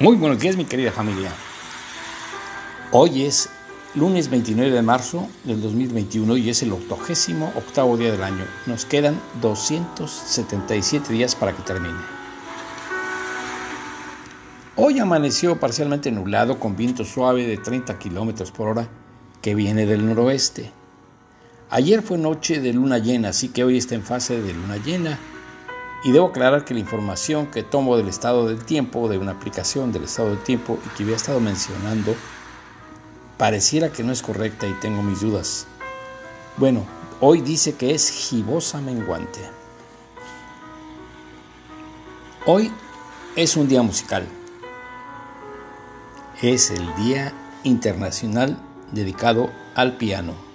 Muy buenos días mi querida familia. Hoy es lunes 29 de marzo del 2021 y es el octogésimo octavo día del año. Nos quedan 277 días para que termine. Hoy amaneció parcialmente nublado con viento suave de 30 kilómetros por hora que viene del noroeste. Ayer fue noche de luna llena, así que hoy está en fase de luna llena y debo aclarar que la información que tomo del estado del tiempo, de una aplicación del estado del tiempo y que había estado mencionando, pareciera que no es correcta y tengo mis dudas. Bueno, hoy dice que es gibosa menguante. Hoy es un día musical. Es el Día Internacional dedicado al piano.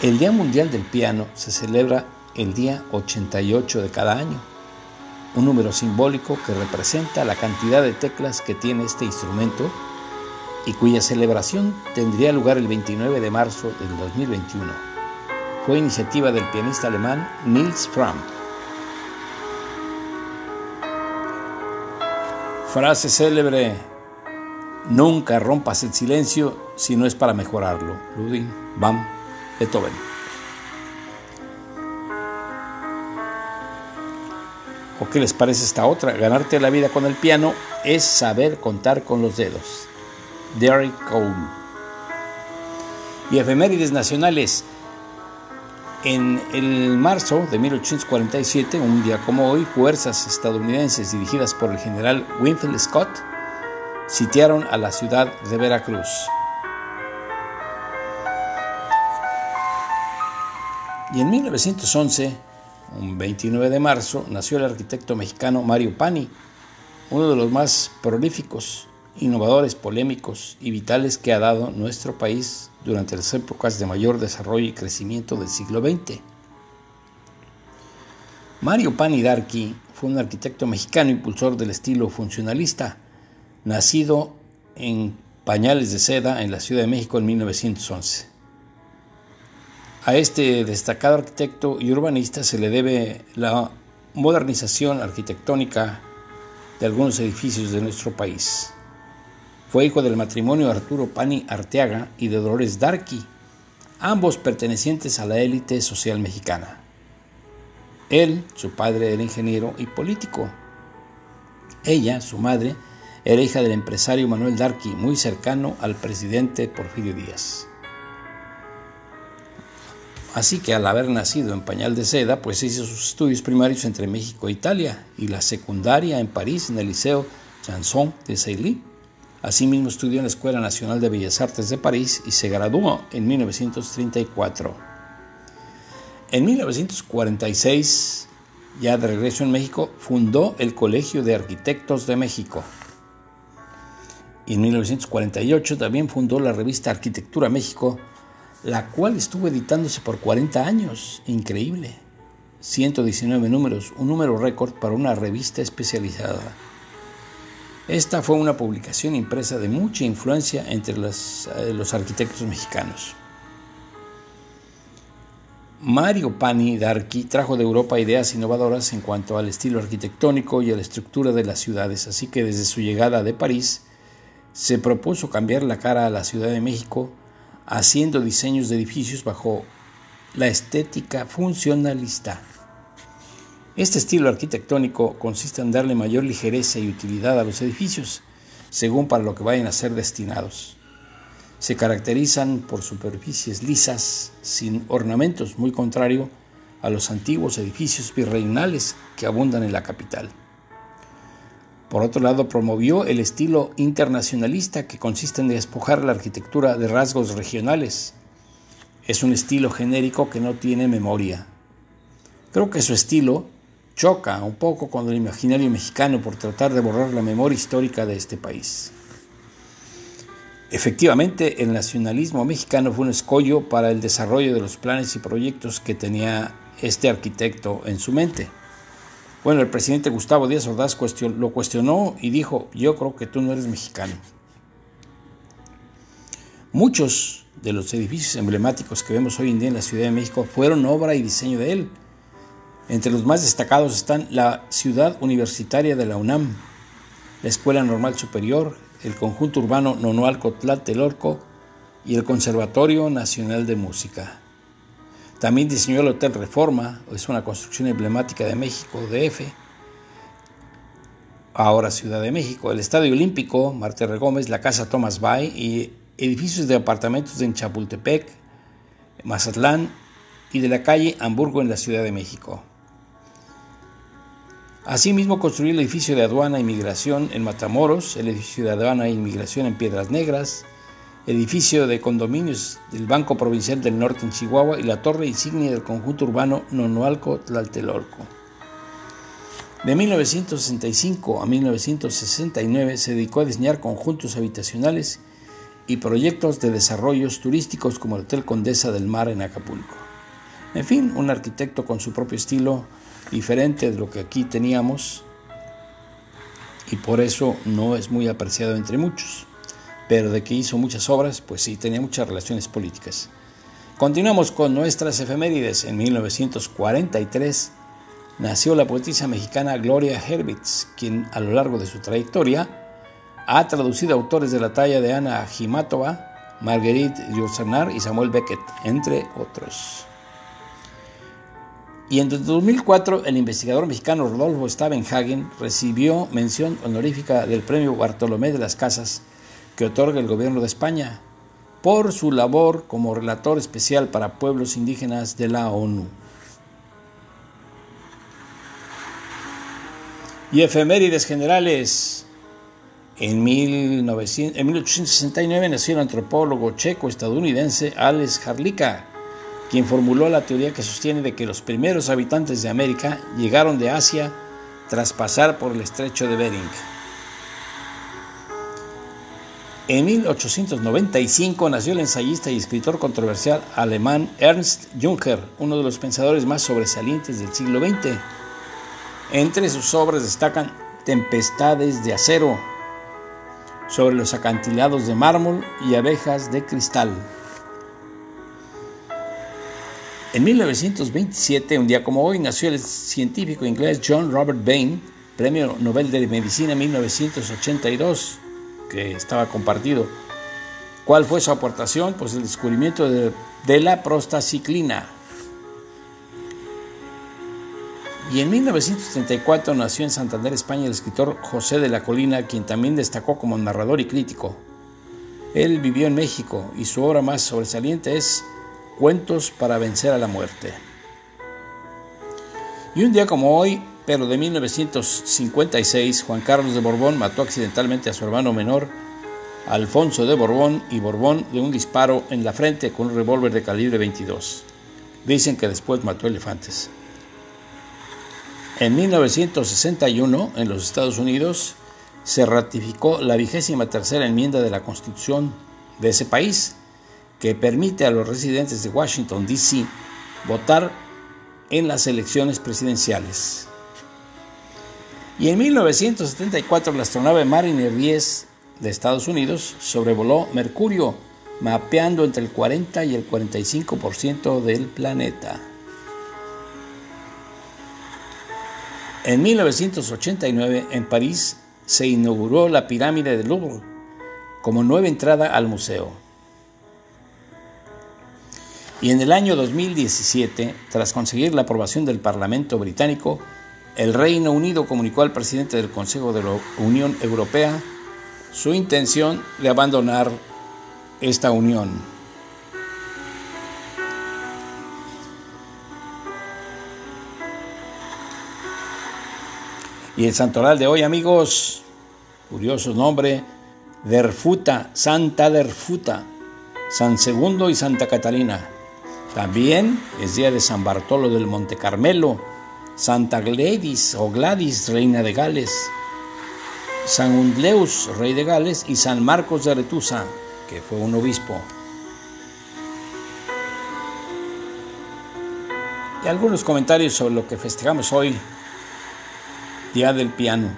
El Día Mundial del Piano se celebra el día 88 de cada año, un número simbólico que representa la cantidad de teclas que tiene este instrumento y cuya celebración tendría lugar el 29 de marzo del 2021. Fue iniciativa del pianista alemán Niels Fram. Frase célebre, nunca rompas el silencio si no es para mejorarlo. Ludwig van Beethoven. ¿O qué les parece esta otra? Ganarte la vida con el piano es saber contar con los dedos. Derek Cole. Y efemérides nacionales. En el marzo de 1847, un día como hoy, fuerzas estadounidenses dirigidas por el general Winfield Scott sitiaron a la ciudad de Veracruz. Y en 1911, un 29 de marzo, nació el arquitecto mexicano Mario Pani, uno de los más prolíficos, innovadores, polémicos y vitales que ha dado nuestro país durante las épocas de mayor desarrollo y crecimiento del siglo XX. Mario Pani Darqui fue un arquitecto mexicano impulsor del estilo funcionalista, nacido en Pañales de Seda en la Ciudad de México en 1911. A este destacado arquitecto y urbanista se le debe la modernización arquitectónica de algunos edificios de nuestro país. Fue hijo del matrimonio Arturo Pani Arteaga y de Dolores Darqui, ambos pertenecientes a la élite social mexicana. Él, su padre, era ingeniero y político. Ella, su madre, era hija del empresario Manuel Darqui, muy cercano al presidente Porfirio Díaz. Así que al haber nacido en pañal de seda, pues hizo sus estudios primarios entre México e Italia y la secundaria en París en el Liceo Chanson de Sailly. Asimismo estudió en la Escuela Nacional de Bellas Artes de París y se graduó en 1934. En 1946, ya de regreso en México, fundó el Colegio de Arquitectos de México. Y en 1948 también fundó la revista Arquitectura México, la cual estuvo editándose por 40 años. Increíble. 119 números, un número récord para una revista especializada. Esta fue una publicación impresa de mucha influencia entre eh, los arquitectos mexicanos. Mario Pani Darqui trajo de Europa ideas innovadoras en cuanto al estilo arquitectónico y a la estructura de las ciudades, así que desde su llegada de París se propuso cambiar la cara a la Ciudad de México haciendo diseños de edificios bajo la estética funcionalista. Este estilo arquitectónico consiste en darle mayor ligereza y utilidad a los edificios, según para lo que vayan a ser destinados. Se caracterizan por superficies lisas, sin ornamentos, muy contrario a los antiguos edificios virreinales que abundan en la capital. Por otro lado, promovió el estilo internacionalista que consiste en despojar la arquitectura de rasgos regionales. Es un estilo genérico que no tiene memoria. Creo que su estilo choca un poco con el imaginario mexicano por tratar de borrar la memoria histórica de este país. Efectivamente, el nacionalismo mexicano fue un escollo para el desarrollo de los planes y proyectos que tenía este arquitecto en su mente. Bueno, el presidente Gustavo Díaz Ordaz lo cuestionó y dijo, yo creo que tú no eres mexicano. Muchos de los edificios emblemáticos que vemos hoy en día en la Ciudad de México fueron obra y diseño de él. Entre los más destacados están la Ciudad Universitaria de la UNAM, la Escuela Normal Superior, el Conjunto Urbano Nonoalco Tlatelolco y el Conservatorio Nacional de Música. También diseñó el Hotel Reforma, es una construcción emblemática de México, DF, ahora Ciudad de México, el Estadio Olímpico, Marte Gómez, la Casa Thomas Bay y edificios de apartamentos en Chapultepec, Mazatlán y de la calle Hamburgo en la Ciudad de México. Asimismo, construyó el edificio de aduana e inmigración en Matamoros, el edificio de aduana e inmigración en Piedras Negras, edificio de condominios del Banco Provincial del Norte en Chihuahua y la torre insignia del conjunto urbano Nonoalco Tlaltelolco. De 1965 a 1969 se dedicó a diseñar conjuntos habitacionales y proyectos de desarrollos turísticos como el Hotel Condesa del Mar en Acapulco. En fin, un arquitecto con su propio estilo diferente de lo que aquí teníamos y por eso no es muy apreciado entre muchos. Pero de que hizo muchas obras, pues sí, tenía muchas relaciones políticas. Continuamos con nuestras efemérides. En 1943 nació la poetisa mexicana Gloria Herbitz, quien a lo largo de su trayectoria ha traducido autores de la talla de Ana Jimatova, Marguerite Yourcenar y Samuel Beckett, entre otros. Y en 2004 el investigador mexicano Rodolfo Stavenhagen recibió mención honorífica del Premio Bartolomé de las Casas que otorga el gobierno de España por su labor como relator especial para pueblos indígenas de la ONU. Y efemérides generales. En, 1900, en 1869 nació el antropólogo checo-estadounidense Alex Harlika, quien formuló la teoría que sostiene de que los primeros habitantes de América llegaron de Asia tras pasar por el estrecho de Bering. En 1895 nació el ensayista y escritor controversial alemán Ernst Juncker, uno de los pensadores más sobresalientes del siglo XX. Entre sus obras destacan Tempestades de acero, sobre los acantilados de mármol y abejas de cristal. En 1927, un día como hoy, nació el científico inglés John Robert Bain, Premio Nobel de Medicina 1982, que estaba compartido. ¿Cuál fue su aportación? Pues el descubrimiento de, la prostaciclina. Y en 1934 nació en Santander, España, el escritor José de la Colina, quien también destacó como narrador y crítico. Él vivió en México y su obra más sobresaliente es Cuentos para vencer a la muerte. Y un día como hoy, pero de 1956, Juan Carlos de Borbón mató accidentalmente a su hermano menor, Alfonso de Borbón y Borbón, de un disparo en la frente con un revólver de calibre 22. Dicen que después mató elefantes. En 1961, en los Estados Unidos, se ratificó la vigésima tercera enmienda de la Constitución de ese país, que permite a los residentes de Washington, D.C. votar en las elecciones presidenciales. Y en 1974 la astronave Mariner 10 de Estados Unidos sobrevoló Mercurio, mapeando entre el 40 y el 45% del planeta. En 1989 en París se inauguró la pirámide de Louvre como nueva entrada al museo. Y en el año 2017, tras conseguir la aprobación del Parlamento británico, el Reino Unido comunicó al presidente del Consejo de la Unión Europea su intención de abandonar esta unión. Y el santoral de hoy, amigos, curioso nombre, Derfuta, Santa Derfuta, San Segundo y Santa Catalina. También es día de San Bartolo del Monte Carmelo, Santa Gladys o Gladys, reina de Gales, San Undleus, rey de Gales, y San Marcos de Aretusa, que fue un obispo. Y algunos comentarios sobre lo que festejamos hoy, Día del Piano.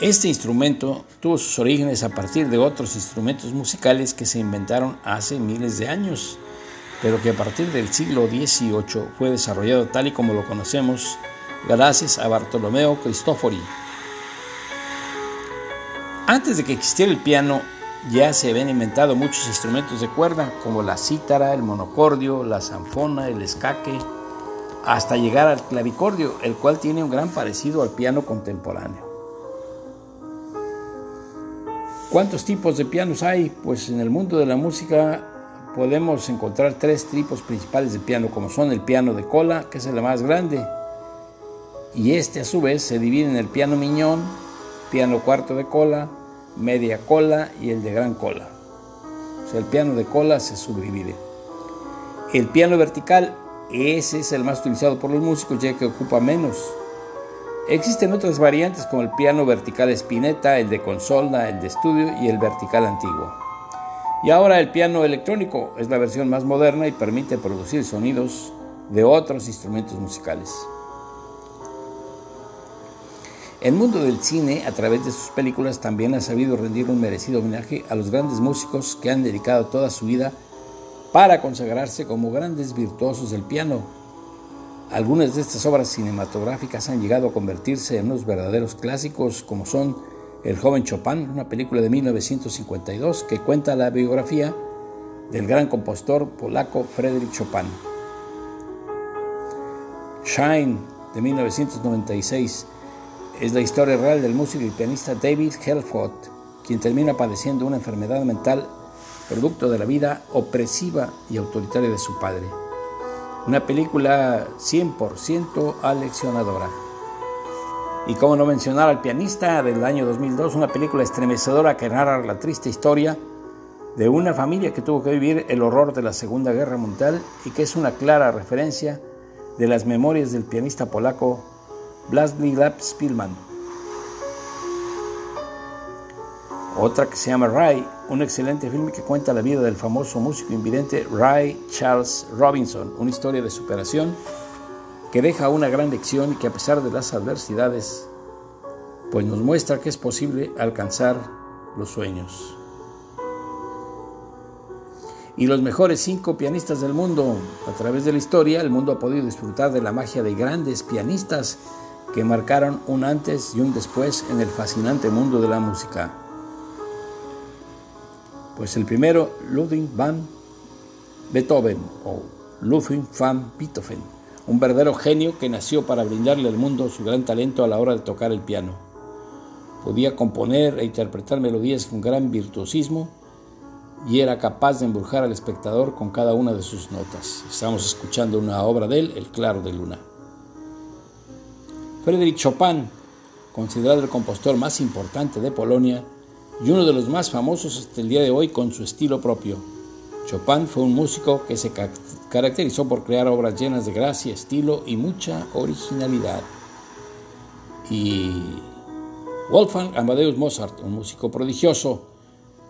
Este instrumento tuvo sus orígenes a partir de otros instrumentos musicales que se inventaron hace miles de años pero que a partir del siglo XVIII fue desarrollado tal y como lo conocemos gracias a Bartolomeo Cristofori. Antes de que existiera el piano, ya se habían inventado muchos instrumentos de cuerda, como la cítara, el monocordio, la zanfona, el escaque, hasta llegar al clavicordio, el cual tiene un gran parecido al piano contemporáneo. ¿Cuántos tipos de pianos hay? Pues en el mundo de la música podemos encontrar tres tipos principales de piano, como son el piano de cola, que es el más grande, y este a su vez se divide en el piano miñón, piano cuarto de cola, media cola y el de gran cola. O sea, el piano de cola se subdivide. El piano vertical, ese es el más utilizado por los músicos ya que ocupa menos. Existen otras variantes como el piano vertical espineta, el de consola, el de estudio y el vertical antiguo. Y ahora el piano electrónico es la versión más moderna y permite producir sonidos de otros instrumentos musicales. El mundo del cine, a través de sus películas, también ha sabido rendir un merecido homenaje a los grandes músicos que han dedicado toda su vida para consagrarse como grandes virtuosos del piano. Algunas de estas obras cinematográficas han llegado a convertirse en unos verdaderos clásicos, como son El joven Chopin, una película de 1952 que cuenta la biografía del gran compositor polaco Frédéric Chopin. Shine, de 1996, es la historia real del músico y pianista David Helford, quien termina padeciendo una enfermedad mental producto de la vida opresiva y autoritaria de su padre. Una película 100% aleccionadora. Y como no mencionar al pianista del año 2002, una película estremecedora que narra la triste historia de una familia que tuvo que vivir el horror de la Segunda Guerra Mundial y que es una clara referencia de las memorias del pianista polaco Lab Spielman. Otra que se llama Ray, un excelente filme que cuenta la vida del famoso músico invidente Ray Charles Robinson, una historia de superación que deja una gran lección y que a pesar de las adversidades, pues nos muestra que es posible alcanzar los sueños. Y los mejores cinco pianistas del mundo. A través de la historia, el mundo ha podido disfrutar de la magia de grandes pianistas que marcaron un antes y un después en el fascinante mundo de la música. Pues el primero, Ludwig van Beethoven o Ludwig van Beethoven, un verdadero genio que nació para brindarle al mundo su gran talento a la hora de tocar el piano. Podía componer e interpretar melodías con gran virtuosismo y era capaz de embrujar al espectador con cada una de sus notas. Estamos escuchando una obra de él, El Claro de Luna. Frédéric Chopin, considerado el compositor más importante de Polonia y uno de los más famosos hasta el día de hoy con su estilo propio. Chopin fue un músico que se caracterizó por crear obras llenas de gracia, estilo y mucha originalidad. Y Wolfgang Amadeus Mozart, un músico prodigioso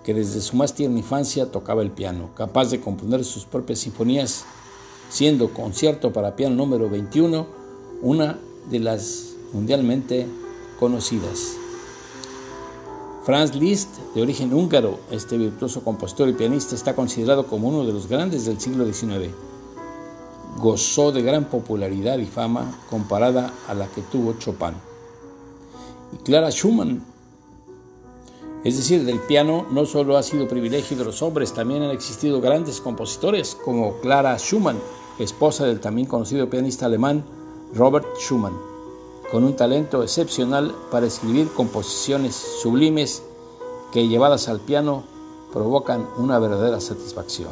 que desde su más tierna infancia tocaba el piano, capaz de componer sus propias sinfonías, siendo concierto para piano número 21 una de las mundialmente conocidas. Franz Liszt, de origen húngaro, este virtuoso compositor y pianista está considerado como uno de los grandes del siglo XIX. Gozó de gran popularidad y fama comparada a la que tuvo Chopin. Y Clara Schumann, es decir, del piano no solo ha sido privilegio de los hombres, también han existido grandes compositores como Clara Schumann, esposa del también conocido pianista alemán Robert Schumann, con un talento excepcional para escribir composiciones sublimes que llevadas al piano provocan una verdadera satisfacción.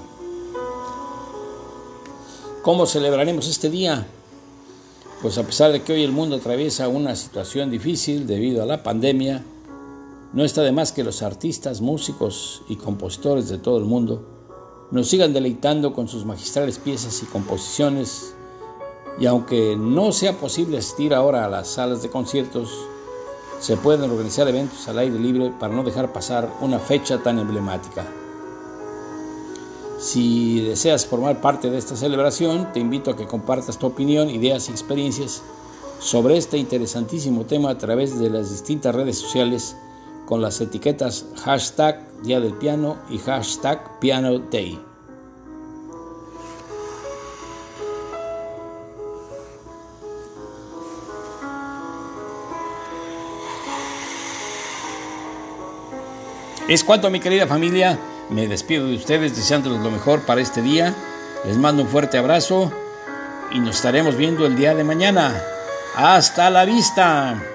¿Cómo celebraremos este día? Pues a pesar de que hoy el mundo atraviesa una situación difícil debido a la pandemia, no está de más que los artistas, músicos y compositores de todo el mundo nos sigan deleitando con sus magistrales piezas y composiciones y aunque no sea posible asistir ahora a las salas de conciertos, se pueden organizar eventos al aire libre para no dejar pasar una fecha tan emblemática. Si deseas formar parte de esta celebración, te invito a que compartas tu opinión, ideas y experiencias sobre este interesantísimo tema a través de las distintas redes sociales con las etiquetas hashtag Día del Piano y hashtag Piano Day. Es cuanto mi querida familia, me despido de ustedes deseándoles lo mejor para este día. Les mando un fuerte abrazo y nos estaremos viendo el día de mañana. Hasta la vista.